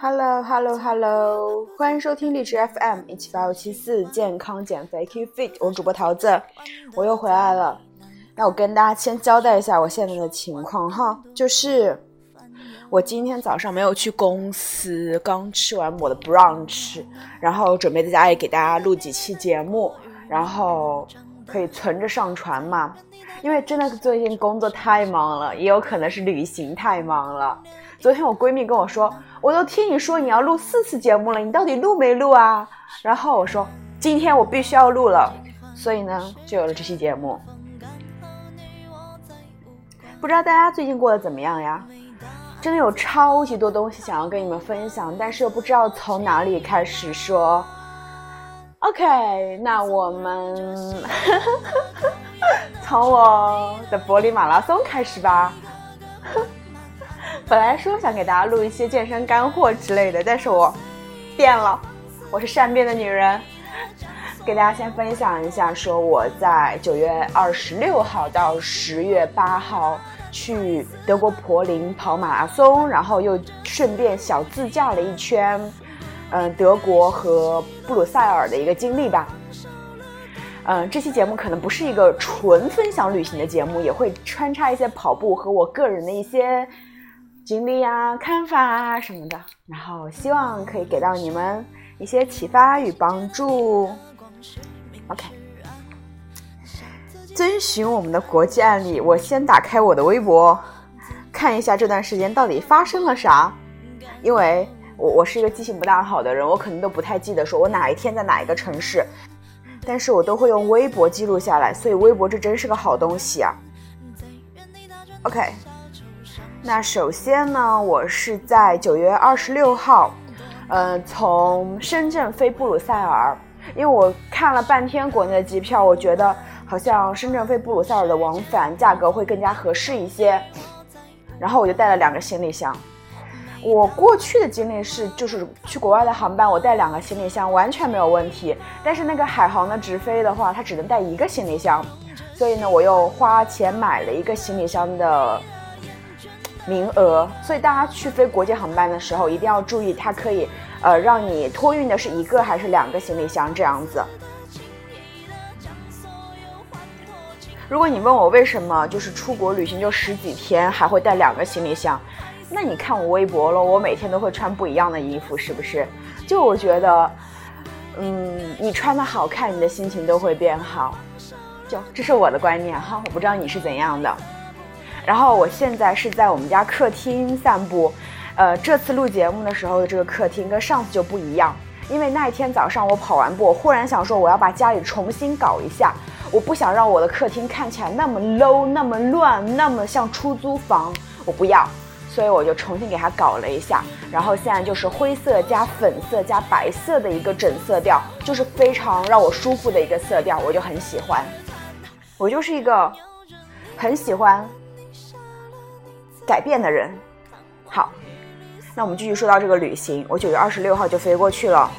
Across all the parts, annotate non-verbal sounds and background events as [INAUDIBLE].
Hello Hello Hello，欢迎收听荔枝 FM 一七八五七四健康减肥 Keep Fit，我是主播桃子，我又回来了。那我跟大家先交代一下我现在的情况哈，就是我今天早上没有去公司，刚吃完我的 brunch，然后准备在家里给大家录几期节目，然后可以存着上传嘛。因为真的是最近工作太忙了，也有可能是旅行太忙了。昨天我闺蜜跟我说，我都听你说你要录四次节目了，你到底录没录啊？然后我说今天我必须要录了，所以呢就有了这期节目。不知道大家最近过得怎么样呀？真的有超级多东西想要跟你们分享，但是又不知道从哪里开始说。OK，那我们 [LAUGHS] 从我的柏林马拉松开始吧。本来说想给大家录一些健身干货之类的，但是我变了，我是善变的女人。给大家先分享一下，说我在九月二十六号到十月八号去德国柏林跑马拉松，然后又顺便小自驾了一圈，嗯，德国和布鲁塞尔的一个经历吧。嗯，这期节目可能不是一个纯分享旅行的节目，也会穿插一些跑步和我个人的一些经历啊、看法啊什么的，然后希望可以给到你们一些启发与帮助。OK，遵循我们的国际案例，我先打开我的微博，看一下这段时间到底发生了啥。因为我我是一个记性不大好的人，我可能都不太记得说我哪一天在哪一个城市，但是我都会用微博记录下来，所以微博这真是个好东西啊。OK，那首先呢，我是在九月二十六号，呃，从深圳飞布鲁塞尔。因为我看了半天国内的机票，我觉得好像深圳飞布鲁塞尔的往返价格会更加合适一些，然后我就带了两个行李箱。我过去的经历是，就是去国外的航班，我带两个行李箱完全没有问题。但是那个海航的直飞的话，它只能带一个行李箱，所以呢，我又花钱买了一个行李箱的名额。所以大家去飞国际航班的时候，一定要注意，它可以。呃，让你托运的是一个还是两个行李箱这样子？如果你问我为什么就是出国旅行就十几天还会带两个行李箱，那你看我微博了，我每天都会穿不一样的衣服，是不是？就我觉得，嗯，你穿的好看，你的心情都会变好。就这是我的观念哈，我不知道你是怎样的。然后我现在是在我们家客厅散步。呃，这次录节目的时候的这个客厅跟上次就不一样，因为那一天早上我跑完步，我忽然想说我要把家里重新搞一下，我不想让我的客厅看起来那么 low、那么乱、那么像出租房，我不要，所以我就重新给它搞了一下，然后现在就是灰色加粉色加白色的一个整色调，就是非常让我舒服的一个色调，我就很喜欢，我就是一个很喜欢改变的人，好。那我们继续说到这个旅行，我九月二十六号就飞过去了。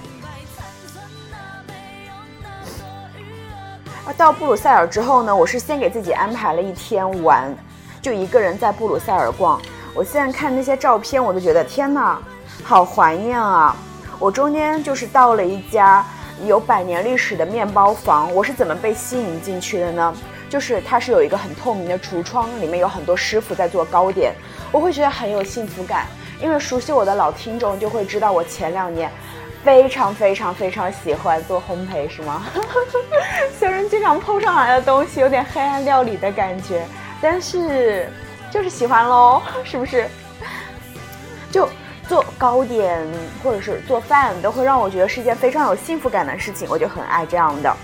啊，到布鲁塞尔之后呢，我是先给自己安排了一天玩，就一个人在布鲁塞尔逛。我现在看那些照片，我都觉得天哪，好怀念啊！我中间就是到了一家有百年历史的面包房，我是怎么被吸引进去的呢？就是它是有一个很透明的橱窗，里面有很多师傅在做糕点，我会觉得很有幸福感。因为熟悉我的老听众就会知道，我前两年非常非常非常喜欢做烘焙，是吗？[LAUGHS] 虽然经常碰上来的东西有点黑暗料理的感觉，但是就是喜欢喽，是不是？就做糕点或者是做饭，都会让我觉得是一件非常有幸福感的事情，我就很爱这样的。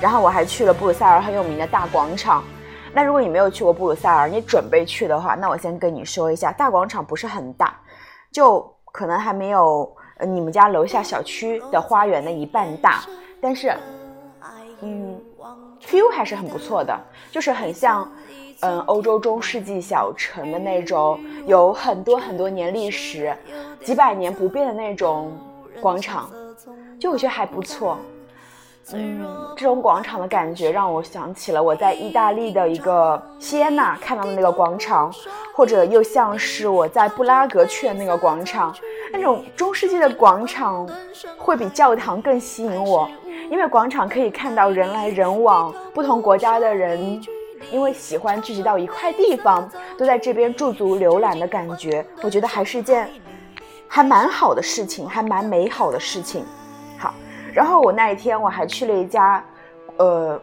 然后我还去了布鲁塞尔很有名的大广场。那如果你没有去过布鲁塞尔，你准备去的话，那我先跟你说一下，大广场不是很大，就可能还没有你们家楼下小区的花园的一半大，但是，嗯，feel 还是很不错的，就是很像，嗯，欧洲中世纪小城的那种，有很多很多年历史，几百年不变的那种广场，就我觉得还不错。嗯，这种广场的感觉让我想起了我在意大利的一个西耶纳看到的那个广场，或者又像是我在布拉格去的那个广场。那种中世纪的广场会比教堂更吸引我，因为广场可以看到人来人往，不同国家的人因为喜欢聚集到一块地方，都在这边驻足浏览的感觉，我觉得还是一件还蛮好的事情，还蛮美好的事情。然后我那一天我还去了一家，呃，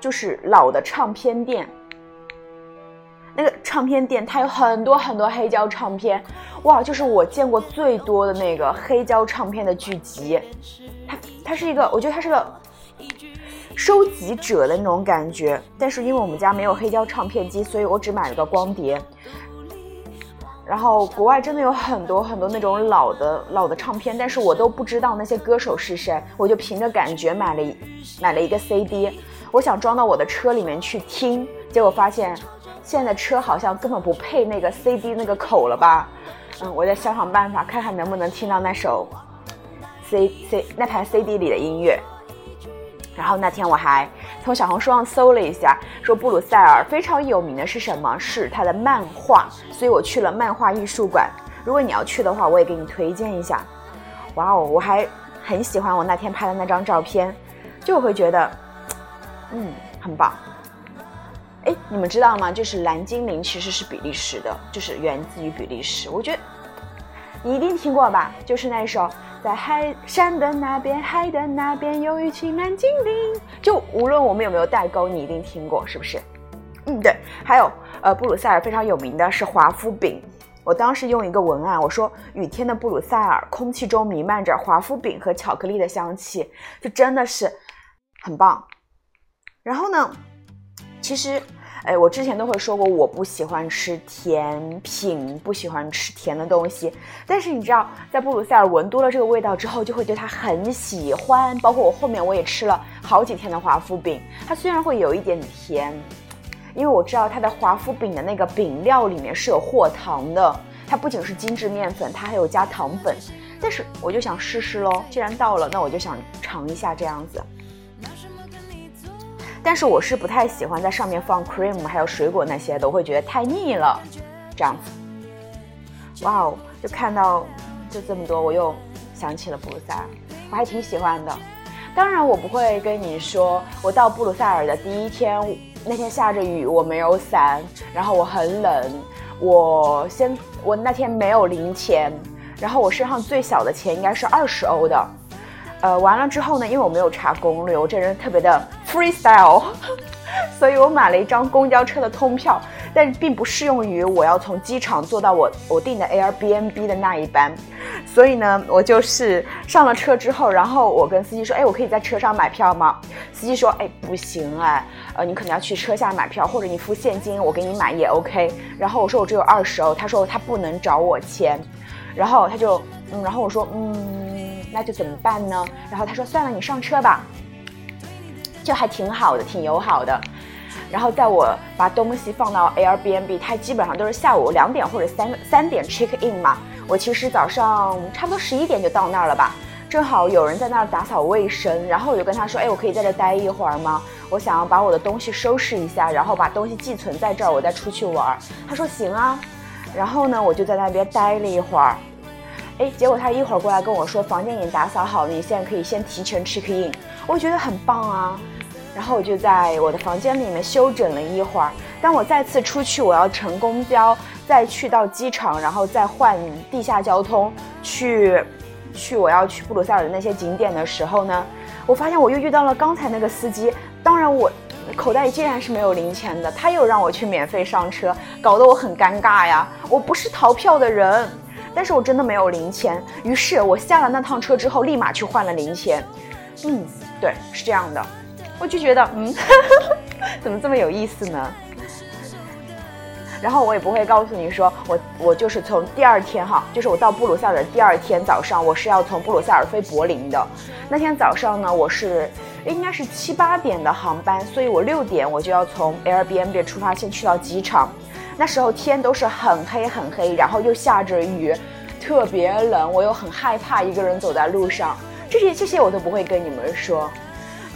就是老的唱片店。那个唱片店，它有很多很多黑胶唱片，哇，就是我见过最多的那个黑胶唱片的聚集。它它是一个，我觉得它是个收集者的那种感觉。但是因为我们家没有黑胶唱片机，所以我只买了个光碟。然后国外真的有很多很多那种老的老的唱片，但是我都不知道那些歌手是谁，我就凭着感觉买了买了一个 CD，我想装到我的车里面去听，结果发现。现在车好像根本不配那个 CD 那个口了吧？嗯，我再想想办法，看看能不能听到那首 C C 那盘 CD 里的音乐。然后那天我还从小红书上搜了一下，说布鲁塞尔非常有名的是什么？是它的漫画，所以我去了漫画艺术馆。如果你要去的话，我也给你推荐一下。哇哦，我还很喜欢我那天拍的那张照片，就会觉得，嗯，很棒。哎，你们知道吗？就是蓝精灵其实是比利时的，就是源自于比利时。我觉得你一定听过吧？就是那首在海山的那边，海的那边有一群蓝精灵。就无论我们有没有代沟，你一定听过，是不是？嗯，对。还有，呃，布鲁塞尔非常有名的是华夫饼。我当时用一个文案，我说雨天的布鲁塞尔，空气中弥漫着华夫饼和巧克力的香气，就真的是很棒。然后呢？其实，哎，我之前都会说过，我不喜欢吃甜品，不喜欢吃甜的东西。但是你知道，在布鲁塞尔闻多了这个味道之后，就会对它很喜欢。包括我后面我也吃了好几天的华夫饼，它虽然会有一点甜，因为我知道它的华夫饼的那个饼料里面是有货糖的，它不仅是精致面粉，它还有加糖粉。但是我就想试试喽，既然到了，那我就想尝一下这样子。但是我是不太喜欢在上面放 cream 还有水果那些的，我会觉得太腻了。这样子，哇哦，就看到就这么多，我又想起了布鲁塞尔，我还挺喜欢的。当然，我不会跟你说，我到布鲁塞尔的第一天，那天下着雨，我没有伞，然后我很冷，我先我那天没有零钱，然后我身上最小的钱应该是二十欧的。呃，完了之后呢，因为我没有查攻略，我这人特别的 freestyle，[LAUGHS] 所以我买了一张公交车的通票，但并不适用于我要从机场坐到我我订的 Airbnb 的那一班。所以呢，我就是上了车之后，然后我跟司机说，哎，我可以在车上买票吗？司机说，哎，不行哎，呃，你可能要去车下买票，或者你付现金，我给你买也 OK。然后我说我只有二十欧，他说他不能找我签，然后他就，嗯，然后我说，嗯。那就怎么办呢？然后他说：“算了，你上车吧。”就还挺好的，挺友好的。然后在我把东西放到 Airbnb，它基本上都是下午两点或者三三点 check in 嘛。我其实早上差不多十一点就到那儿了吧，正好有人在那儿打扫卫生。然后我就跟他说：“哎，我可以在这待一会儿吗？我想要把我的东西收拾一下，然后把东西寄存在这儿，我再出去玩。”他说：“行啊。”然后呢，我就在那边待了一会儿。哎，结果他一会儿过来跟我说，房间已经打扫好了，你现在可以先提前 check in。我觉得很棒啊，然后我就在我的房间里面休整了一会儿。当我再次出去，我要乘公交，再去到机场，然后再换地下交通去，去我要去布鲁塞尔的那些景点的时候呢，我发现我又遇到了刚才那个司机。当然，我口袋里竟然是没有零钱的，他又让我去免费上车，搞得我很尴尬呀。我不是逃票的人。但是我真的没有零钱，于是我下了那趟车之后，立马去换了零钱。嗯，对，是这样的，我就觉得，嗯，[LAUGHS] 怎么这么有意思呢？然后我也不会告诉你说，我我就是从第二天哈，就是我到布鲁塞尔的第二天早上，我是要从布鲁塞尔飞柏林的。那天早上呢，我是应该是七八点的航班，所以我六点我就要从 Airbnb 出发，先去到机场。那时候天都是很黑很黑，然后又下着雨，特别冷，我又很害怕一个人走在路上。这些这些我都不会跟你们说。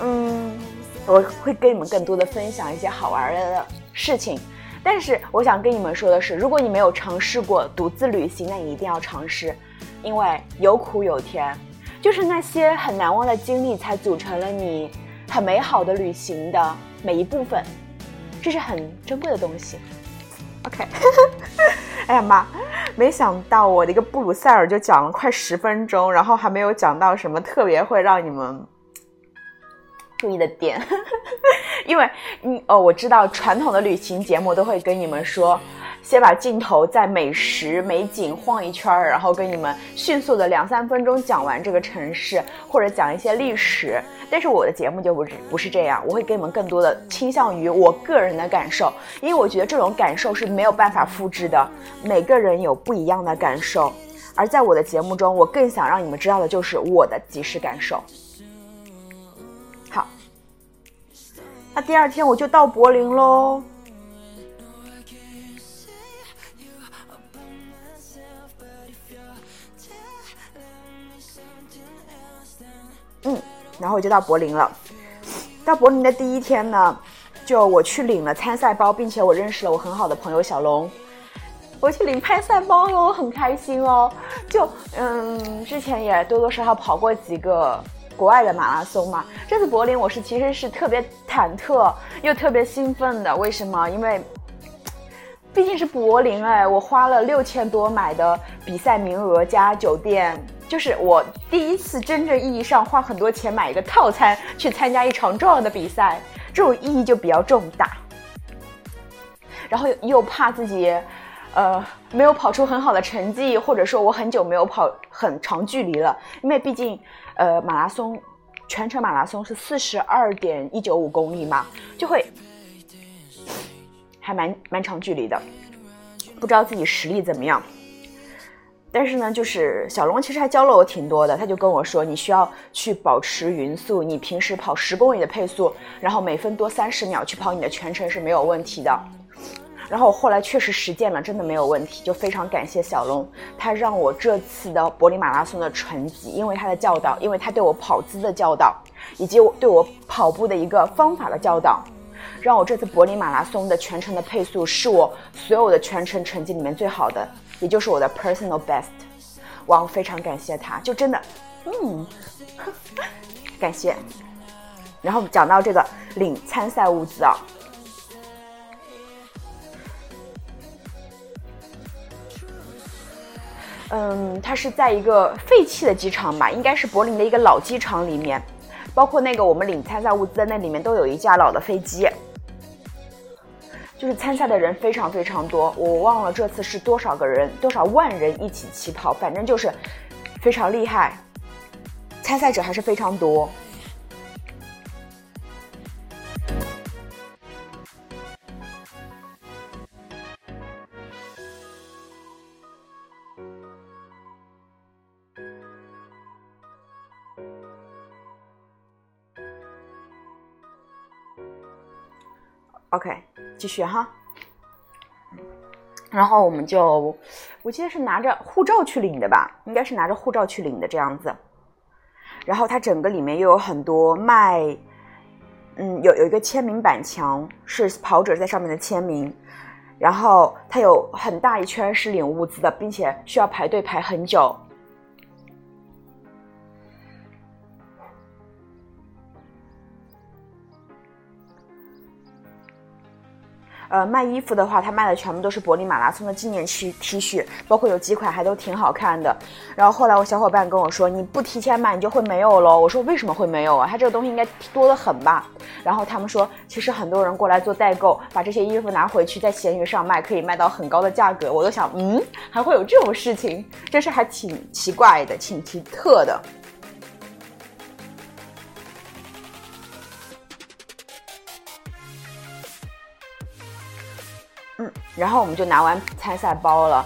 嗯，我会跟你们更多的分享一些好玩的事情。但是我想跟你们说的是，如果你没有尝试过独自旅行，那你一定要尝试，因为有苦有甜，就是那些很难忘的经历，才组成了你很美好的旅行的每一部分，这是很珍贵的东西。OK，[LAUGHS] 哎呀妈，没想到我的一个布鲁塞尔就讲了快十分钟，然后还没有讲到什么特别会让你们。注意的点，[LAUGHS] 因为你哦，我知道传统的旅行节目都会跟你们说，先把镜头在美食美景晃一圈儿，然后跟你们迅速的两三分钟讲完这个城市，或者讲一些历史。但是我的节目就不是不是这样，我会给你们更多的倾向于我个人的感受，因为我觉得这种感受是没有办法复制的，每个人有不一样的感受。而在我的节目中，我更想让你们知道的就是我的即时感受。好那第二天我就到柏林喽。嗯，然后我就到柏林了。到柏林的第一天呢，就我去领了参赛包，并且我认识了我很好的朋友小龙。我去领参赛包哟，很开心哦。就嗯，之前也多多少少跑过几个。国外的马拉松嘛，这次柏林我是其实是特别忐忑又特别兴奋的。为什么？因为毕竟是柏林哎，我花了六千多买的比赛名额加酒店，就是我第一次真正意义上花很多钱买一个套餐去参加一场重要的比赛，这种意义就比较重大。然后又怕自己，呃，没有跑出很好的成绩，或者说我很久没有跑很长距离了，因为毕竟。呃，马拉松，全程马拉松是四十二点一九五公里嘛，就会还蛮蛮长距离的，不知道自己实力怎么样。但是呢，就是小龙其实还教了我挺多的，他就跟我说，你需要去保持匀速，你平时跑十公里的配速，然后每分多三十秒去跑你的全程是没有问题的。然后我后来确实实践了，真的没有问题，就非常感谢小龙，他让我这次的柏林马拉松的成绩，因为他的教导，因为他对我跑姿的教导，以及我对我跑步的一个方法的教导，让我这次柏林马拉松的全程的配速是我所有的全程成绩里面最好的，也就是我的 personal best。哇，我非常感谢他，就真的，嗯，感谢。然后讲到这个领参赛物资啊。嗯，它是在一个废弃的机场吧，应该是柏林的一个老机场里面，包括那个我们领参赛物资的那里面都有一架老的飞机，就是参赛的人非常非常多，我忘了这次是多少个人，多少万人一起起跑，反正就是非常厉害，参赛者还是非常多。继续哈。然后我们就，我记得是拿着护照去领的吧，应该是拿着护照去领的这样子。然后它整个里面又有很多卖，嗯，有有一个签名板墙，是跑者在上面的签名。然后它有很大一圈是领物资的，并且需要排队排很久。呃，卖衣服的话，他卖的全部都是柏林马拉松的纪念 T T 恤，包括有几款还都挺好看的。然后后来我小伙伴跟我说，你不提前买你就会没有喽。我说为什么会没有啊？他这个东西应该多得很吧？然后他们说，其实很多人过来做代购，把这些衣服拿回去在闲鱼上卖，可以卖到很高的价格。我都想，嗯，还会有这种事情，真是还挺奇怪的，挺奇特的。然后我们就拿完参赛包了。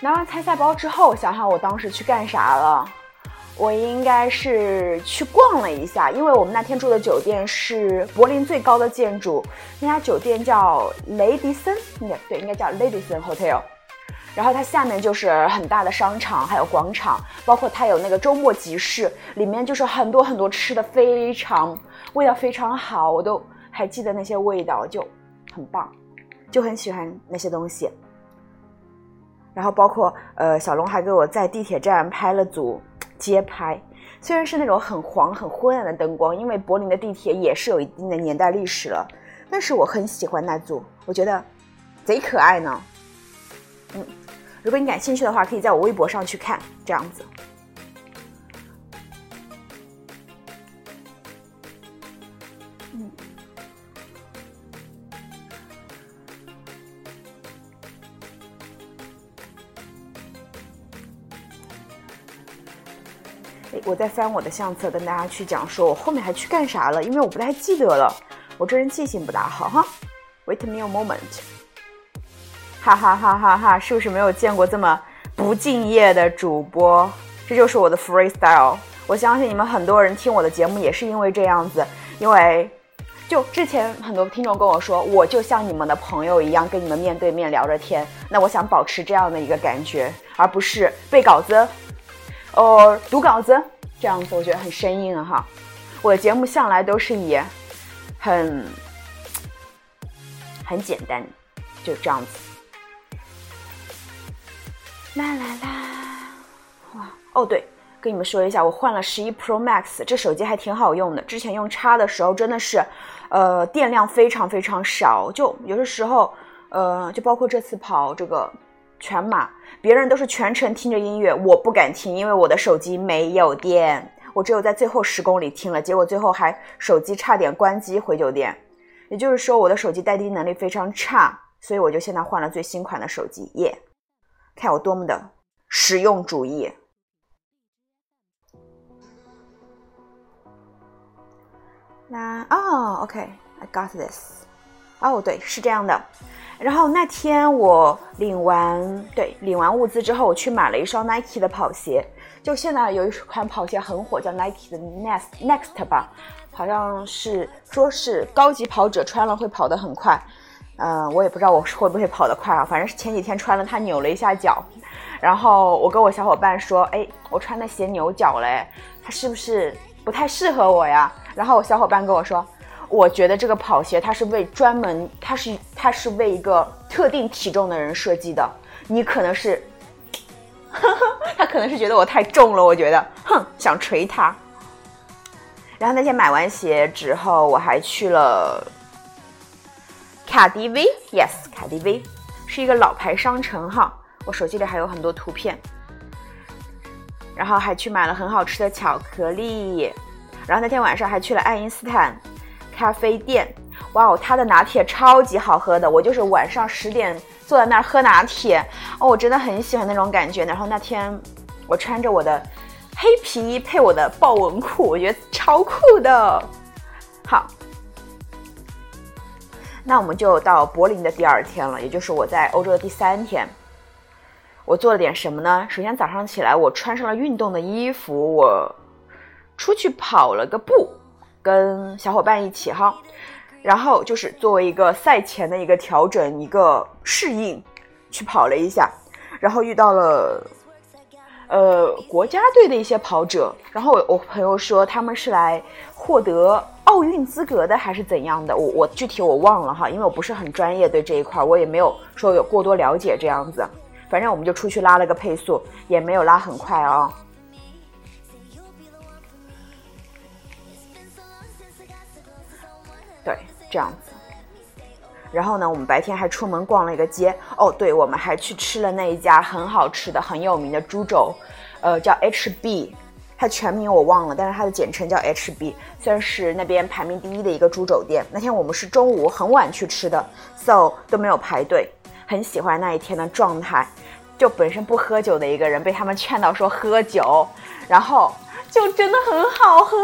拿完参赛包之后，想想我当时去干啥了？我应该是去逛了一下，因为我们那天住的酒店是柏林最高的建筑，那家酒店叫雷迪森，应该对，应该叫雷迪森 Hotel。然后它下面就是很大的商场，还有广场，包括它有那个周末集市，里面就是很多很多吃的，非常味道非常好，我都还记得那些味道，就很棒，就很喜欢那些东西。然后包括呃，小龙还给我在地铁站拍了组街拍，虽然是那种很黄很昏暗的灯光，因为柏林的地铁也是有一定的年代历史了，但是我很喜欢那组，我觉得贼可爱呢。嗯，如果你感兴趣的话，可以在我微博上去看，这样子。我在翻我的相册，跟大家去讲说，我后面还去干啥了？因为我不太记得了，我这人记性不大好哈。Wait me a moment，哈哈哈哈哈！是不是没有见过这么不敬业的主播？这就是我的 freestyle。我相信你们很多人听我的节目也是因为这样子，因为就之前很多听众跟我说，我就像你们的朋友一样，跟你们面对面聊着天。那我想保持这样的一个感觉，而不是背稿子，哦，读稿子。这样子我觉得很生硬哈，我的节目向来都是以很很简单，就这样子。啦啦啦，哇哦对，跟你们说一下，我换了十一 Pro Max，这手机还挺好用的。之前用叉的时候真的是，呃，电量非常非常少，就有的时候，呃，就包括这次跑这个全马。别人都是全程听着音乐，我不敢听，因为我的手机没有电，我只有在最后十公里听了，结果最后还手机差点关机回酒店。也就是说，我的手机待机能力非常差，所以我就现在换了最新款的手机，耶！看我多么的实用主义。那哦，OK，I got this。哦，对，是这样的。然后那天我领完对领完物资之后，我去买了一双 Nike 的跑鞋。就现在有一款跑鞋很火，叫 Nike 的 Next Next 吧，好像是说是高级跑者穿了会跑得很快。嗯，我也不知道我会不会跑得快啊。反正是前几天穿了它扭了一下脚，然后我跟我小伙伴说：“哎，我穿的鞋扭脚嘞，它是不是不太适合我呀？”然后我小伙伴跟我说。我觉得这个跑鞋它是为专门，它是它是为一个特定体重的人设计的。你可能是，[LAUGHS] 他可能是觉得我太重了，我觉得，哼，想锤他。然后那天买完鞋之后，我还去了卡迪 V，yes，卡迪 V 是一个老牌商城哈，我手机里还有很多图片。然后还去买了很好吃的巧克力，然后那天晚上还去了爱因斯坦。咖啡店，哇哦，他的拿铁超级好喝的，我就是晚上十点坐在那儿喝拿铁，哦，我真的很喜欢那种感觉。然后那天我穿着我的黑皮衣配我的豹纹裤，我觉得超酷的。好，那我们就到柏林的第二天了，也就是我在欧洲的第三天。我做了点什么呢？首先早上起来，我穿上了运动的衣服，我出去跑了个步。跟小伙伴一起哈，然后就是作为一个赛前的一个调整、一个适应，去跑了一下，然后遇到了呃国家队的一些跑者，然后我我朋友说他们是来获得奥运资格的还是怎样的，我我具体我忘了哈，因为我不是很专业对这一块，我也没有说有过多了解这样子，反正我们就出去拉了个配速，也没有拉很快啊。这样子。然后呢，我们白天还出门逛了一个街。哦，对，我们还去吃了那一家很好吃的、很有名的猪肘，呃，叫 HB，它全名我忘了，但是它的简称叫 HB，算是那边排名第一的一个猪肘店。那天我们是中午很晚去吃的，so 都没有排队，很喜欢那一天的状态。就本身不喝酒的一个人，被他们劝到说喝酒，然后就真的很好喝。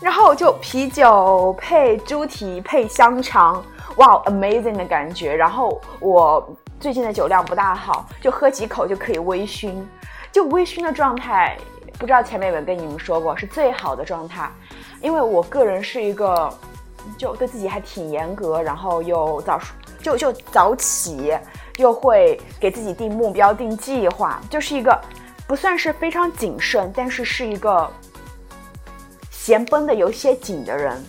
然后就啤酒配猪蹄配香肠，哇，amazing 的感觉。然后我最近的酒量不大好，就喝几口就可以微醺，就微醺的状态，不知道前面有没有跟你们说过，是最好的状态。因为我个人是一个，就对自己还挺严格，然后又早就就早起，又会给自己定目标、定计划，就是一个不算是非常谨慎，但是是一个。弦绷的有些紧的人。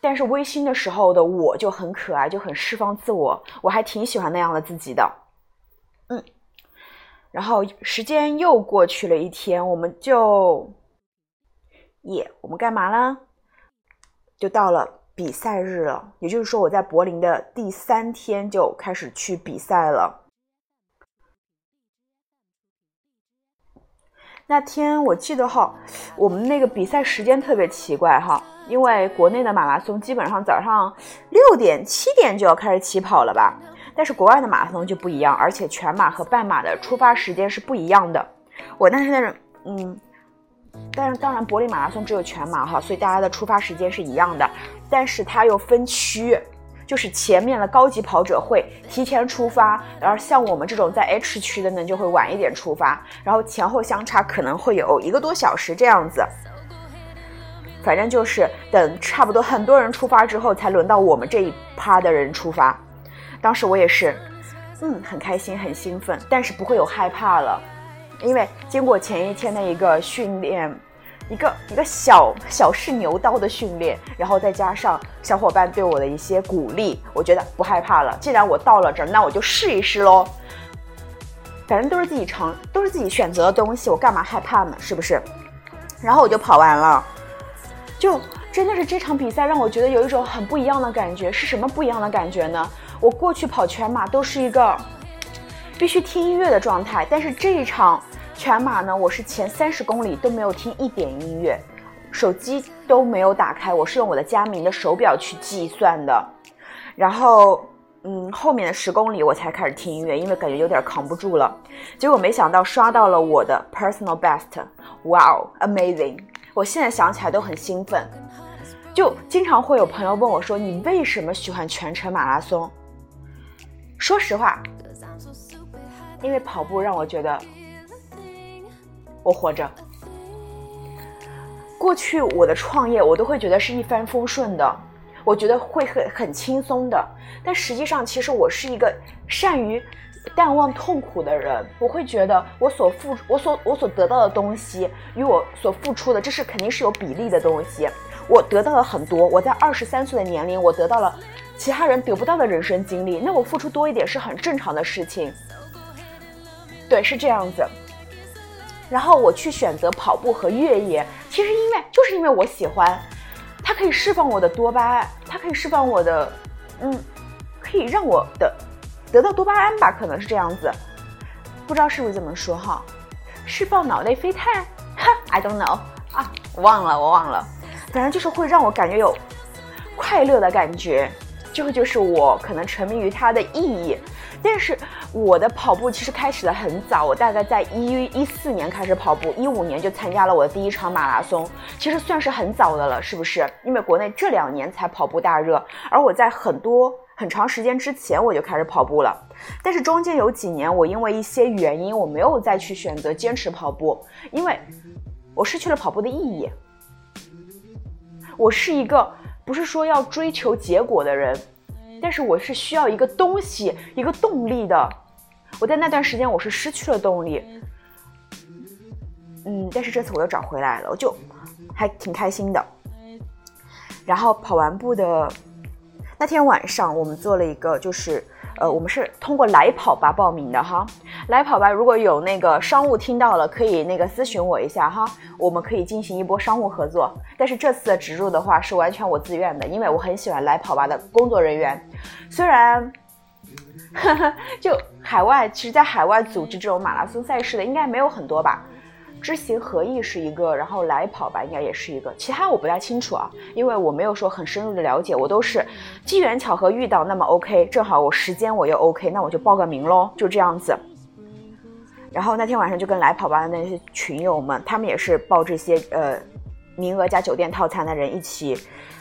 但是微醺的时候的我就很可爱，就很释放自我，我还挺喜欢那样的自己的。嗯，然后时间又过去了一天，我们就，耶，我们干嘛呢？就到了比赛日了，也就是说我在柏林的第三天就开始去比赛了。那天我记得哈，我们那个比赛时间特别奇怪哈，因为国内的马拉松基本上早上六点七点就要开始起跑了吧，但是国外的马拉松就不一样，而且全马和半马的出发时间是不一样的。我那天嗯，但是当然柏林马拉松只有全马哈，所以大家的出发时间是一样的，但是它又分区。就是前面的高级跑者会提前出发，然后像我们这种在 H 区的呢，就会晚一点出发，然后前后相差可能会有一个多小时这样子。反正就是等差不多很多人出发之后，才轮到我们这一趴的人出发。当时我也是，嗯，很开心，很兴奋，但是不会有害怕了，因为经过前一天的一个训练。一个一个小小试牛刀的训练，然后再加上小伙伴对我的一些鼓励，我觉得不害怕了。既然我到了这儿，那我就试一试喽。反正都是自己尝，都是自己选择的东西，我干嘛害怕呢？是不是？然后我就跑完了，就真的是这场比赛让我觉得有一种很不一样的感觉。是什么不一样的感觉呢？我过去跑全马都是一个必须听音乐的状态，但是这一场。全马呢，我是前三十公里都没有听一点音乐，手机都没有打开，我是用我的佳明的手表去计算的。然后，嗯，后面的十公里我才开始听音乐，因为感觉有点扛不住了。结果没想到刷到了我的 personal best，哇哦，amazing！我现在想起来都很兴奋。就经常会有朋友问我说：“你为什么喜欢全程马拉松？”说实话，因为跑步让我觉得。我活着。过去我的创业，我都会觉得是一帆风顺的，我觉得会很很轻松的。但实际上，其实我是一个善于淡忘痛苦的人。我会觉得我所付、我所我所得到的东西与我所付出的，这是肯定是有比例的东西。我得到了很多，我在二十三岁的年龄，我得到了其他人得不到的人生经历。那我付出多一点是很正常的事情。对，是这样子。然后我去选择跑步和越野，其实因为就是因为我喜欢，它可以释放我的多巴胺，它可以释放我的，嗯，可以让我的得到多巴胺吧，可能是这样子，不知道是不是这么说哈，释放脑内啡肽，哈，I don't know 啊，我忘了，我忘了，反正就是会让我感觉有快乐的感觉，这个就是我可能沉迷于它的意义。但是我的跑步其实开始的很早，我大概在一一四年开始跑步，一五年就参加了我的第一场马拉松，其实算是很早的了，是不是？因为国内这两年才跑步大热，而我在很多很长时间之前我就开始跑步了。但是中间有几年，我因为一些原因，我没有再去选择坚持跑步，因为我失去了跑步的意义。我是一个不是说要追求结果的人。但是我是需要一个东西，一个动力的。我在那段时间我是失去了动力，嗯，但是这次我又找回来了，我就还挺开心的。然后跑完步的那天晚上，我们做了一个就是。呃，我们是通过来跑吧报名的哈，来跑吧，如果有那个商务听到了，可以那个咨询我一下哈，我们可以进行一波商务合作。但是这次的植入的话是完全我自愿的，因为我很喜欢来跑吧的工作人员，虽然，[LAUGHS] 就海外，其实在海外组织这种马拉松赛事的应该没有很多吧。知行合一是一个，然后来跑吧应该也是一个，其他我不太清楚啊，因为我没有说很深入的了解，我都是机缘巧合遇到，那么 OK，正好我时间我又 OK，那我就报个名喽，就这样子。然后那天晚上就跟来跑吧的那些群友们，他们也是报这些呃名额加酒店套餐的人一起。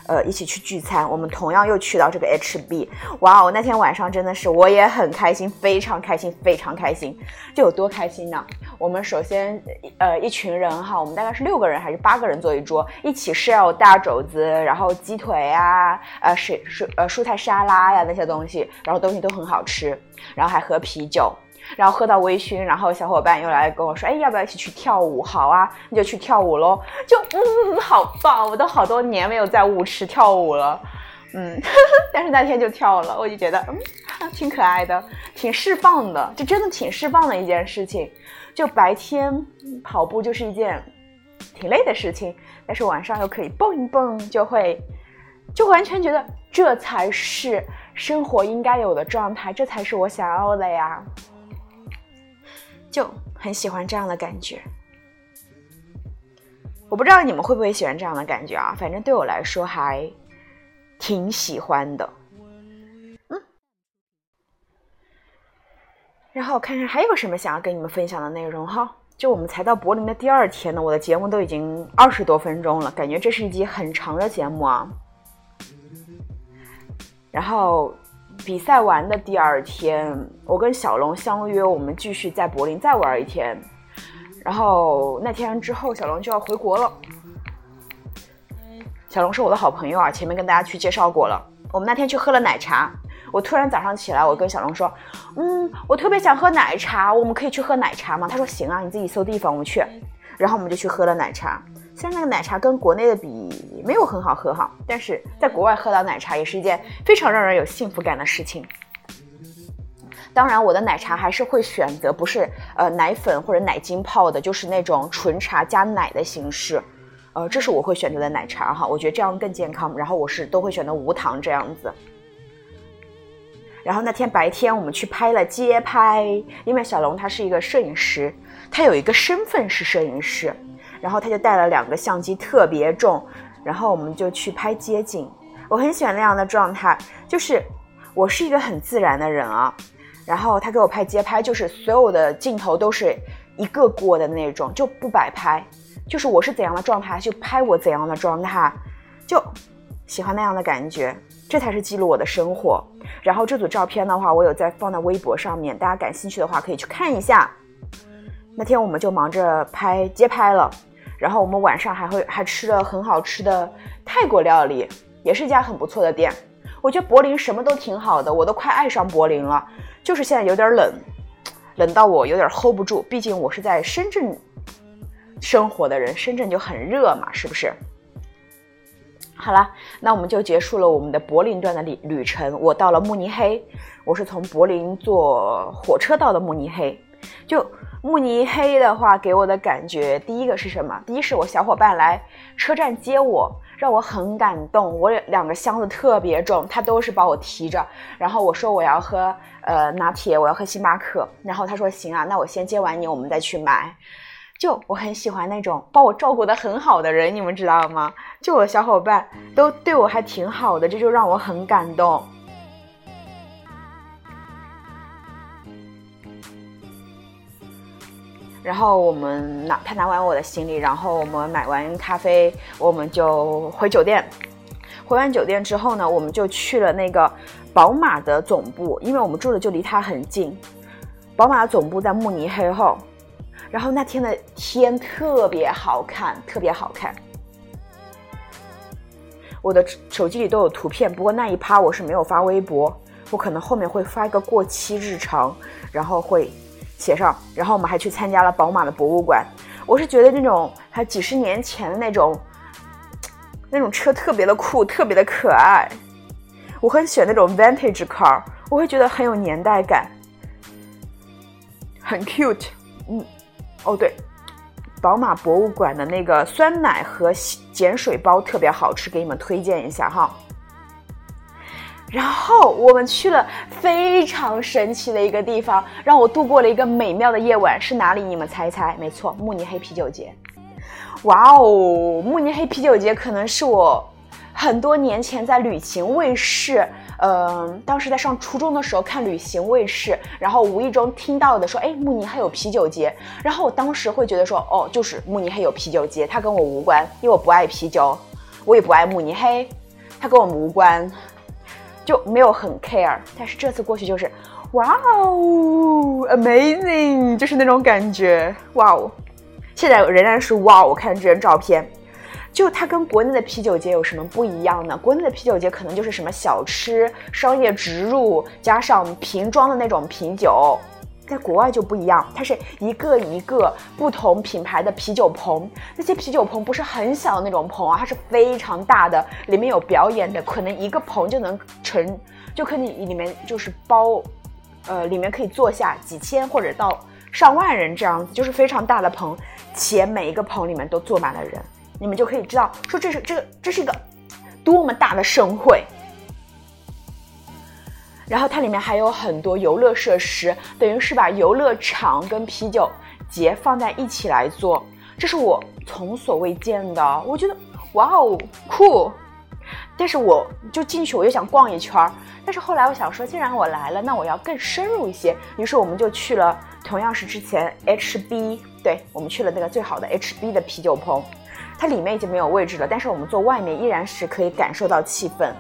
呃，一起去聚餐，我们同样又去到这个 HB，哇哦，那天晚上真的是我也很开心，非常开心，非常开心，就有多开心呢？我们首先，呃，一群人哈，我们大概是六个人还是八个人坐一桌，一起 share 大肘子，然后鸡腿啊，呃，水水呃蔬菜沙拉呀那些东西，然后东西都很好吃，然后还喝啤酒，然后喝到微醺，然后小伙伴又来跟我说，哎，要不要一起去跳舞？好啊，那就去跳舞喽。就嗯，好棒，我都好多年没有在舞池跳舞了，嗯，[LAUGHS] 但是那天就跳了，我就觉得嗯，挺可爱的，挺释放的，就真的挺释放的一件事情。就白天跑步就是一件挺累的事情，但是晚上又可以蹦一蹦，就会就完全觉得这才是生活应该有的状态，这才是我想要的呀。就很喜欢这样的感觉。我不知道你们会不会喜欢这样的感觉啊？反正对我来说还挺喜欢的。嗯然后我看看还有什么想要跟你们分享的内容哈。就我们才到柏林的第二天呢，我的节目都已经二十多分钟了，感觉这是一集很长的节目啊。然后比赛完的第二天，我跟小龙相约，我们继续在柏林再玩一天。然后那天之后，小龙就要回国了。小龙是我的好朋友啊，前面跟大家去介绍过了。我们那天去喝了奶茶。我突然早上起来，我跟小龙说：“嗯，我特别想喝奶茶，我们可以去喝奶茶吗？”他说：“行啊，你自己搜地方，我们去。”然后我们就去喝了奶茶。虽然那个奶茶跟国内的比没有很好喝哈，但是在国外喝到奶茶也是一件非常让人有幸福感的事情。当然，我的奶茶还是会选择不是呃奶粉或者奶精泡的，就是那种纯茶加奶的形式。呃，这是我会选择的奶茶哈，我觉得这样更健康。然后我是都会选择无糖这样子。然后那天白天我们去拍了街拍，因为小龙他是一个摄影师，他有一个身份是摄影师，然后他就带了两个相机特别重，然后我们就去拍街景。我很喜欢那样的状态，就是我是一个很自然的人啊。然后他给我拍街拍，就是所有的镜头都是一个过的那种，就不摆拍，就是我是怎样的状态就拍我怎样的状态，就喜欢那样的感觉。这才是记录我的生活。然后这组照片的话，我有在放在微博上面，大家感兴趣的话可以去看一下。那天我们就忙着拍街拍了，然后我们晚上还会还吃了很好吃的泰国料理，也是一家很不错的店。我觉得柏林什么都挺好的，我都快爱上柏林了。就是现在有点冷，冷到我有点 hold 不住。毕竟我是在深圳生活的人，深圳就很热嘛，是不是？好了，那我们就结束了我们的柏林段的旅旅程。我到了慕尼黑，我是从柏林坐火车到的慕尼黑。就慕尼黑的话，给我的感觉，第一个是什么？第一是我小伙伴来车站接我，让我很感动。我两个箱子特别重，他都是把我提着。然后我说我要喝呃拿铁，我要喝星巴克。然后他说行啊，那我先接完你，我们再去买。就我很喜欢那种把我照顾得很好的人，你们知道吗？就我小伙伴都对我还挺好的，这就让我很感动。然后我们拿他拿完我的行李，然后我们买完咖啡，我们就回酒店。回完酒店之后呢，我们就去了那个宝马的总部，因为我们住的就离它很近。宝马总部在慕尼黑后。然后那天的天特别好看，特别好看。我的手机里都有图片，不过那一趴我是没有发微博，我可能后面会发一个过期日常，然后会写上。然后我们还去参加了宝马的博物馆，我是觉得那种还几十年前的那种那种车特别的酷，特别的可爱。我很喜欢那种 vintage car，我会觉得很有年代感，很 cute，嗯。哦对，宝马博物馆的那个酸奶和碱水包特别好吃，给你们推荐一下哈。然后我们去了非常神奇的一个地方，让我度过了一个美妙的夜晚，是哪里？你们猜一猜？没错，慕尼黑啤酒节。哇哦，慕尼黑啤酒节可能是我很多年前在旅行卫视。嗯，当时在上初中的时候看旅行卫视，然后无意中听到的说，哎，慕尼黑有啤酒节，然后我当时会觉得说，哦，就是慕尼黑有啤酒节，它跟我无关，因为我不爱啤酒，我也不爱慕尼黑，它跟我们无关，就没有很 care。但是这次过去就是，哇哦，amazing，就是那种感觉，哇哦，现在仍然是哇哦，我看这张照片。就它跟国内的啤酒节有什么不一样呢？国内的啤酒节可能就是什么小吃、商业植入，加上瓶装的那种啤酒，在国外就不一样，它是一个一个不同品牌的啤酒棚，那些啤酒棚不是很小的那种棚啊，它是非常大的，里面有表演的，可能一个棚就能成，就可以里面就是包，呃，里面可以坐下几千或者到上万人这样子，就是非常大的棚，且每一个棚里面都坐满了人，你们就可以知道说这是这个这是一个多么大的盛会。然后它里面还有很多游乐设施，等于是把游乐场跟啤酒节放在一起来做，这是我从所未见的。我觉得哇哦酷，但是我就进去，我就想逛一圈儿。但是后来我想说，既然我来了，那我要更深入一些。于是我们就去了，同样是之前 HB，对我们去了那个最好的 HB 的啤酒棚，它里面已经没有位置了，但是我们坐外面依然是可以感受到气氛。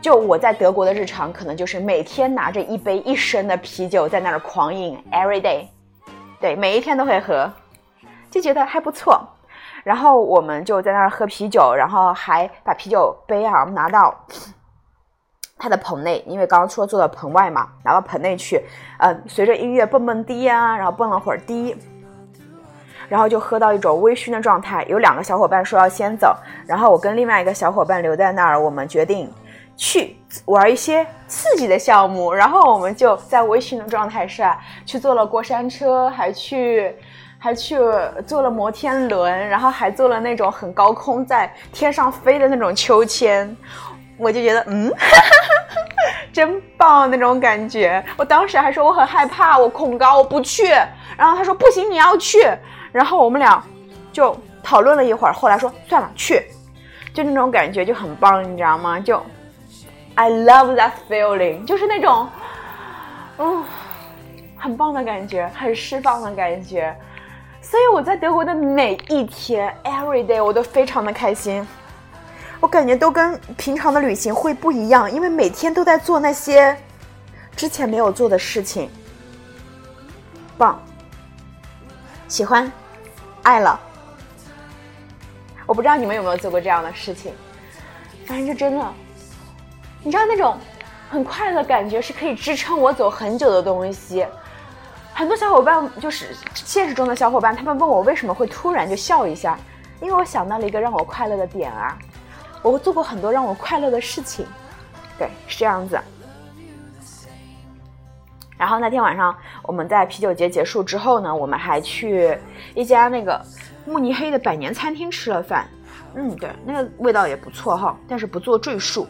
就我在德国的日常，可能就是每天拿着一杯一升的啤酒在那儿狂饮，every day，对，每一天都会喝，就觉得还不错。然后我们就在那儿喝啤酒，然后还把啤酒杯啊拿到他的棚内，因为刚刚说坐到棚外嘛，拿到棚内去，嗯，随着音乐蹦蹦迪啊，然后蹦了会儿迪，然后就喝到一种微醺的状态。有两个小伙伴说要先走，然后我跟另外一个小伙伴留在那儿，我们决定。去玩一些刺激的项目，然后我们就在微醺的状态下去坐了过山车，还去还去坐了摩天轮，然后还坐了那种很高空在天上飞的那种秋千，我就觉得嗯，[LAUGHS] 真棒那种感觉。我当时还说我很害怕，我恐高，我不去。然后他说不行，你要去。然后我们俩就讨论了一会儿，后来说算了，去。就那种感觉就很棒，你知道吗？就。I love that feeling，就是那种，嗯，很棒的感觉，很释放的感觉。所以我在德国的每一天，every day，我都非常的开心。我感觉都跟平常的旅行会不一样，因为每天都在做那些之前没有做的事情。棒，喜欢，爱了。我不知道你们有没有做过这样的事情，反正就真的。你知道那种很快乐的感觉是可以支撑我走很久的东西。很多小伙伴就是现实中的小伙伴，他们问我为什么会突然就笑一下，因为我想到了一个让我快乐的点啊。我做过很多让我快乐的事情，对，是这样子。然后那天晚上我们在啤酒节结束之后呢，我们还去一家那个慕尼黑的百年餐厅吃了饭。嗯，对，那个味道也不错哈，但是不做赘述。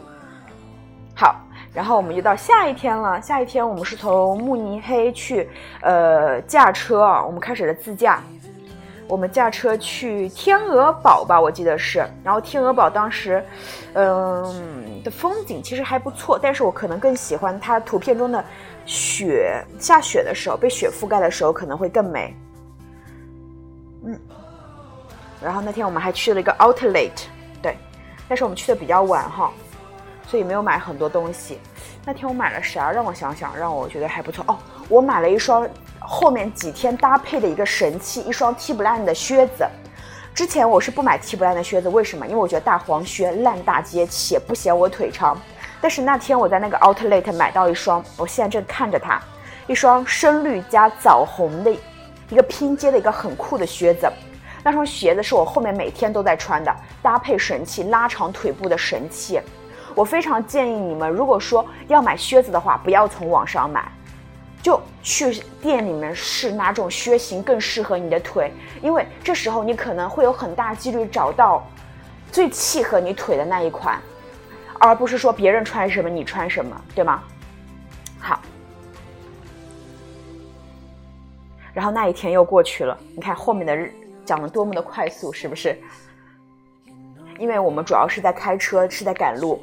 然后我们就到下一天了。下一天我们是从慕尼黑去，呃，驾车啊，我们开始了自驾。我们驾车去天鹅堡吧，我记得是。然后天鹅堡当时，嗯，的风景其实还不错，但是我可能更喜欢它图片中的雪，下雪的时候被雪覆盖的时候可能会更美。嗯，然后那天我们还去了一个 Outlet，对，但是我们去的比较晚哈。所以没有买很多东西。那天我买了啥？让我想想，让我觉得还不错哦。我买了一双后面几天搭配的一个神器，一双 T 不烂的靴子。之前我是不买 T 不烂的靴子，为什么？因为我觉得大黄靴烂大街，且不显我腿长。但是那天我在那个 Outlet 买到一双，我现在正看着它，一双深绿加枣红的一个拼接的一个很酷的靴子。那双鞋子是我后面每天都在穿的，搭配神器，拉长腿部的神器。我非常建议你们，如果说要买靴子的话，不要从网上买，就去店里面试哪种靴型更适合你的腿，因为这时候你可能会有很大几率找到最契合你腿的那一款，而不是说别人穿什么你穿什么，对吗？好，然后那一天又过去了，你看后面的日讲的多么的快速，是不是？因为我们主要是在开车，是在赶路，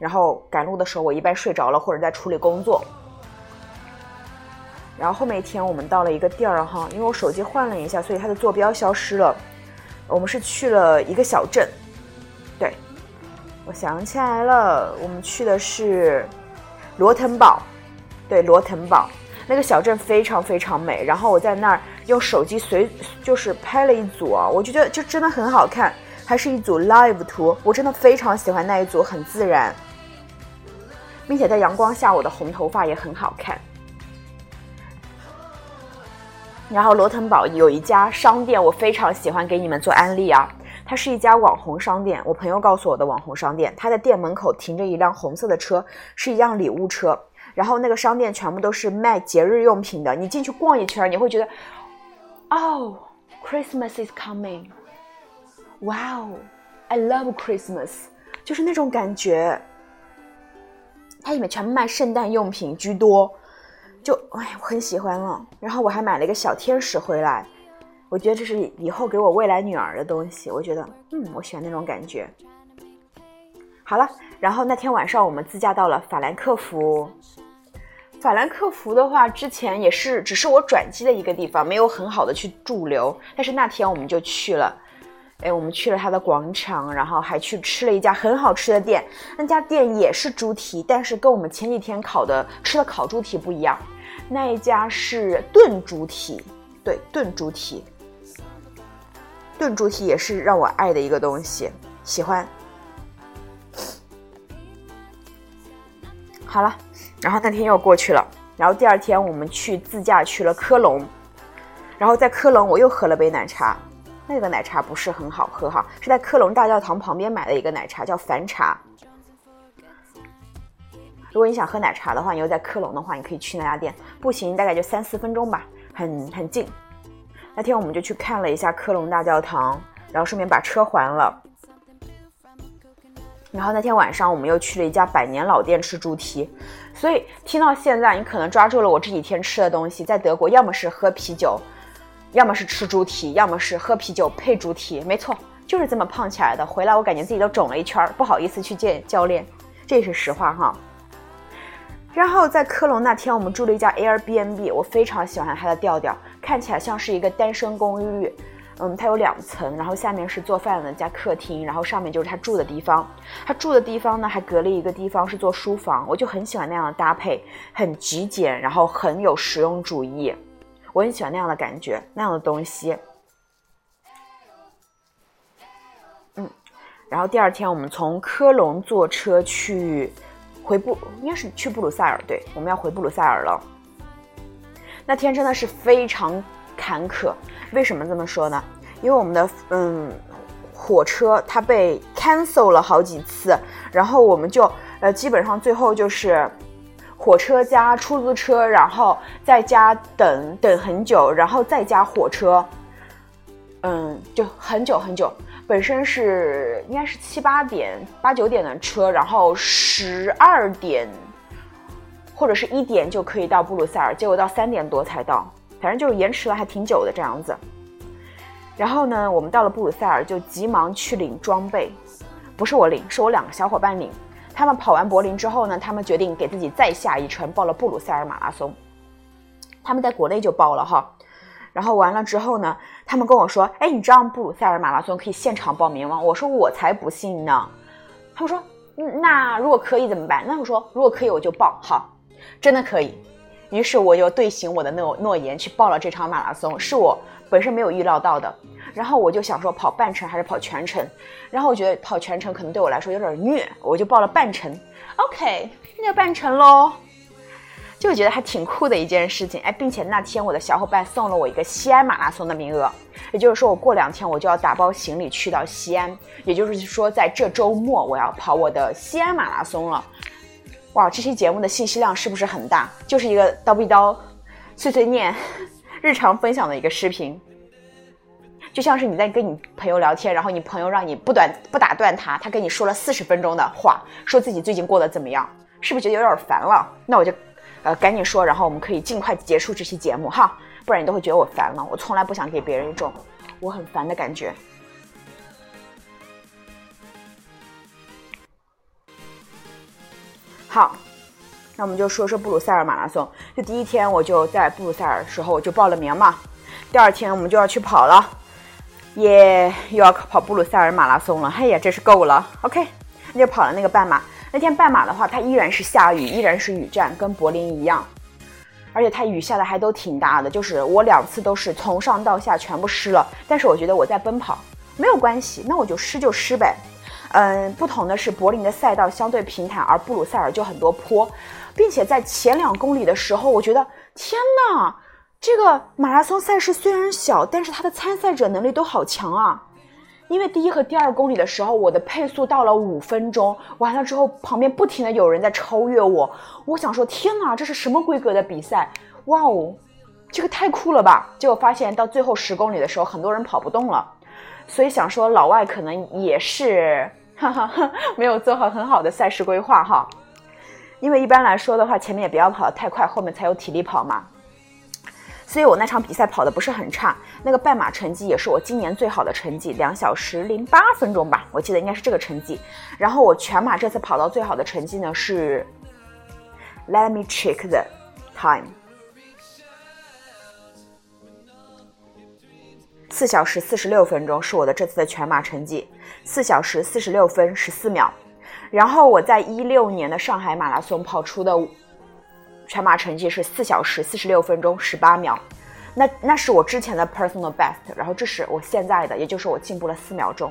然后赶路的时候我一般睡着了或者在处理工作。然后后面一天我们到了一个地儿哈，因为我手机换了一下，所以它的坐标消失了。我们是去了一个小镇，对，我想起来了，我们去的是罗腾堡，对，罗腾堡那个小镇非常非常美。然后我在那儿用手机随就是拍了一组啊，我就觉得就真的很好看。还是一组 live 图，我真的非常喜欢那一组，很自然，并且在阳光下，我的红头发也很好看。然后罗腾堡有一家商店，我非常喜欢给你们做安利啊。它是一家网红商店，我朋友告诉我的网红商店。它的店门口停着一辆红色的车，是一辆礼物车。然后那个商店全部都是卖节日用品的。你进去逛一圈，你会觉得，哦，Christmas is coming！哇哦，I love Christmas，就是那种感觉。它里面全部卖圣诞用品居多，就哎，我很喜欢了。然后我还买了一个小天使回来。我觉得这是以后给我未来女儿的东西。我觉得，嗯，我喜欢那种感觉。好了，然后那天晚上我们自驾到了法兰克福。法兰克福的话，之前也是只是我转机的一个地方，没有很好的去驻留。但是那天我们就去了，哎，我们去了它的广场，然后还去吃了一家很好吃的店。那家店也是猪蹄，但是跟我们前几天烤的吃的烤猪蹄不一样。那一家是炖猪蹄，对，炖猪蹄。炖猪蹄也是让我爱的一个东西，喜欢。好了，然后那天又过去了，然后第二天我们去自驾去了科隆，然后在科隆我又喝了杯奶茶，那个奶茶不是很好喝哈，是在科隆大教堂旁边买的一个奶茶，叫凡茶。如果你想喝奶茶的话，你又在科隆的话，你可以去那家店，步行大概就三四分钟吧，很很近。那天我们就去看了一下科隆大教堂，然后顺便把车还了。然后那天晚上我们又去了一家百年老店吃猪蹄，所以听到现在，你可能抓住了我这几天吃的东西。在德国，要么是喝啤酒，要么是吃猪蹄，要么是喝啤酒配猪蹄。没错，就是这么胖起来的。回来我感觉自己都肿了一圈，不好意思去见教练，这是实话哈。然后在科隆那天，我们住了一家 Airbnb，我非常喜欢它的调调，看起来像是一个单身公寓。嗯，它有两层，然后下面是做饭的加客厅，然后上面就是他住的地方。他住的地方呢，还隔了一个地方是做书房，我就很喜欢那样的搭配，很极简，然后很有实用主义。我很喜欢那样的感觉，那样的东西。嗯，然后第二天我们从科隆坐车去。回布应该是去布鲁塞尔，对，我们要回布鲁塞尔了。那天真的是非常坎坷，为什么这么说呢？因为我们的嗯火车它被 cancel 了好几次，然后我们就呃基本上最后就是火车加出租车，然后再加等等很久，然后再加火车，嗯，就很久很久。本身是应该是七八点、八九点的车，然后十二点或者是一点就可以到布鲁塞尔，结果到三点多才到，反正就是延迟了还挺久的这样子。然后呢，我们到了布鲁塞尔就急忙去领装备，不是我领，是我两个小伙伴领。他们跑完柏林之后呢，他们决定给自己再下一城，报了布鲁塞尔马拉松。他们在国内就报了哈。然后完了之后呢，他们跟我说：“哎，你知道布鲁塞尔马拉松可以现场报名吗？”我说：“我才不信呢。”他们说：“，那如果可以怎么办？”那我说：“如果可以，我就报。”好，真的可以。于是我又兑行我的诺诺言，去报了这场马拉松，是我本身没有预料到的。然后我就想说，跑半程还是跑全程？然后我觉得跑全程可能对我来说有点虐，我就报了半程。OK，那就半程喽。就觉得还挺酷的一件事情，哎，并且那天我的小伙伴送了我一个西安马拉松的名额，也就是说我过两天我就要打包行李去到西安，也就是说在这周末我要跑我的西安马拉松了。哇，这期节目的信息量是不是很大？就是一个叨逼叨、碎碎念、日常分享的一个视频，就像是你在跟你朋友聊天，然后你朋友让你不短不打断他，他跟你说了四十分钟的话，说自己最近过得怎么样，是不是觉得有点烦了？那我就。呃，赶紧说，然后我们可以尽快结束这期节目哈，不然你都会觉得我烦了。我从来不想给别人一种我很烦的感觉。好，那我们就说说布鲁塞尔马拉松。就第一天我就在布鲁塞尔的时候我就报了名嘛，第二天我们就要去跑了，耶，又要跑布鲁塞尔马拉松了。哎呀，真是够了。OK，那就跑了那个半马。那天半马的话，它依然是下雨，依然是雨战，跟柏林一样，而且它雨下的还都挺大的，就是我两次都是从上到下全部湿了。但是我觉得我在奔跑没有关系，那我就湿就湿呗。嗯，不同的是柏林的赛道相对平坦，而布鲁塞尔就很多坡，并且在前两公里的时候，我觉得天呐，这个马拉松赛事虽然小，但是它的参赛者能力都好强啊！因为第一和第二公里的时候，我的配速到了五分钟，完了之后旁边不停的有人在超越我，我想说天哪，这是什么规格的比赛？哇哦，这个太酷了吧！结果发现到最后十公里的时候，很多人跑不动了，所以想说老外可能也是哈 [LAUGHS] 哈没有做好很好的赛事规划哈，因为一般来说的话，前面也不要跑得太快，后面才有体力跑嘛。所以我那场比赛跑的不是很差，那个半马成绩也是我今年最好的成绩，两小时零八分钟吧，我记得应该是这个成绩。然后我全马这次跑到最好的成绩呢是，Let me check the time，四小时四十六分钟是我的这次的全马成绩，四小时四十六分十四秒。然后我在一六年的上海马拉松跑出的。全马成绩是四小时四十六分钟十八秒，那那是我之前的 personal best，然后这是我现在的，也就是我进步了四秒钟。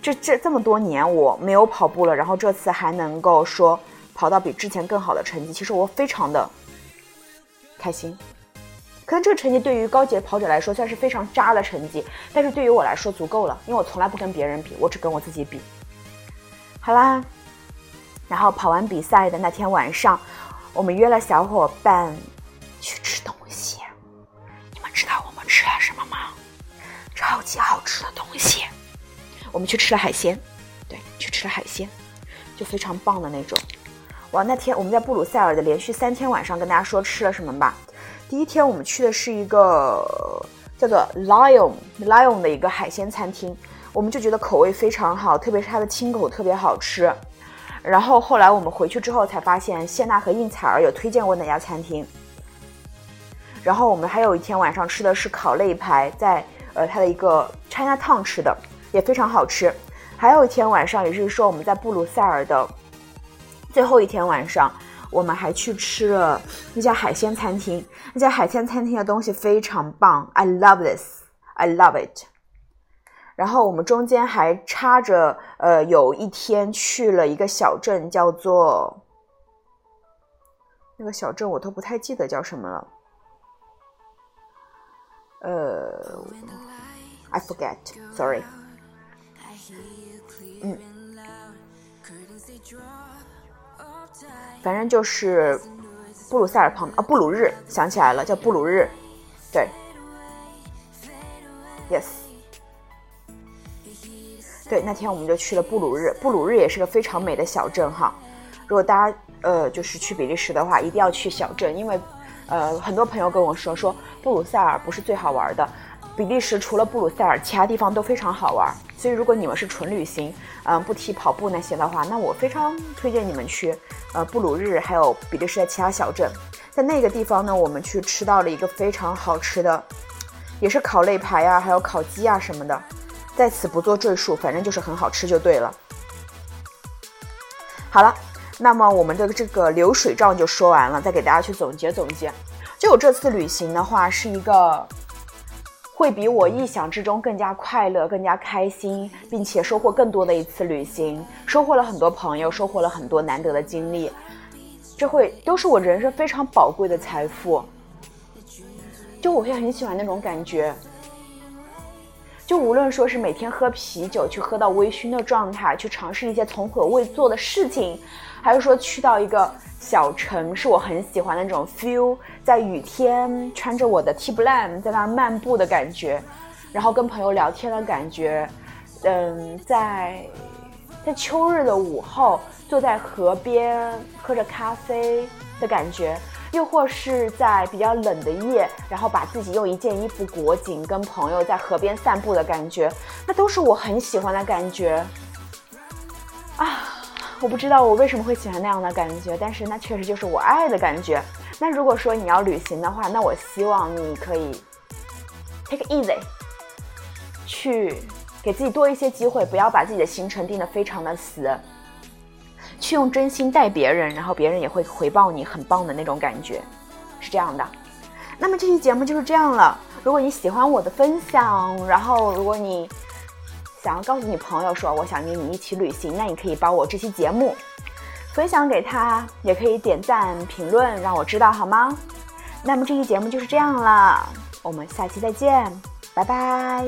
这这这么多年我没有跑步了，然后这次还能够说跑到比之前更好的成绩，其实我非常的开心。可能这个成绩对于高级的跑者来说算是非常渣的成绩，但是对于我来说足够了，因为我从来不跟别人比，我只跟我自己比。好啦。然后跑完比赛的那天晚上，我们约了小伙伴去吃东西。你们知道我们吃了什么吗？超级好吃的东西。我们去吃了海鲜，对，去吃了海鲜，就非常棒的那种。哇，那天我们在布鲁塞尔的连续三天晚上，跟大家说吃了什么吧。第一天我们去的是一个叫做 Lion Lion 的一个海鲜餐厅，我们就觉得口味非常好，特别是它的青口特别好吃。然后后来我们回去之后才发现，谢娜和应采儿有推荐过那家餐厅。然后我们还有一天晚上吃的是烤肋排，在呃它的一个 China Town 吃的，也非常好吃。还有一天晚上，也就是说我们在布鲁塞尔的最后一天晚上，我们还去吃了那家海鲜餐厅。那家海鲜餐厅的东西非常棒，I love this, I love it。然后我们中间还插着，呃，有一天去了一个小镇，叫做那个小镇，我都不太记得叫什么了。呃，I forget，sorry。嗯，反正就是布鲁塞尔旁啊，布鲁日，想起来了，叫布鲁日，对，yes。对，那天我们就去了布鲁日，布鲁日也是个非常美的小镇哈。如果大家呃就是去比利时的话，一定要去小镇，因为呃很多朋友跟我说说布鲁塞尔不是最好玩的，比利时除了布鲁塞尔，其他地方都非常好玩。所以如果你们是纯旅行，嗯不提跑步那些的话，那我非常推荐你们去呃布鲁日还有比利时的其他小镇。在那个地方呢，我们去吃到了一个非常好吃的，也是烤肋排啊，还有烤鸡啊什么的。在此不做赘述，反正就是很好吃就对了。好了，那么我们的这个流水账就说完了，再给大家去总结总结。就我这次旅行的话，是一个会比我意想之中更加快乐、更加开心，并且收获更多的一次旅行，收获了很多朋友，收获了很多难得的经历，这会都是我人生非常宝贵的财富。就我会很喜欢那种感觉。就无论说是每天喝啤酒去喝到微醺的状态，去尝试一些从未做的事情，还是说去到一个小城，是我很喜欢的那种 feel，在雨天穿着我的 T Blan 在那儿漫步的感觉，然后跟朋友聊天的感觉，嗯，在在秋日的午后坐在河边喝着咖啡的感觉。又或是在比较冷的夜，然后把自己用一件衣服裹紧，跟朋友在河边散步的感觉，那都是我很喜欢的感觉。啊，我不知道我为什么会喜欢那样的感觉，但是那确实就是我爱的感觉。那如果说你要旅行的话，那我希望你可以 take easy，去给自己多一些机会，不要把自己的行程定得非常的死。去用真心待别人，然后别人也会回报你很棒的那种感觉，是这样的。那么这期节目就是这样了。如果你喜欢我的分享，然后如果你想要告诉你朋友说我想跟你一起旅行，那你可以把我这期节目分享给他，也可以点赞评论让我知道好吗？那么这期节目就是这样了，我们下期再见，拜拜。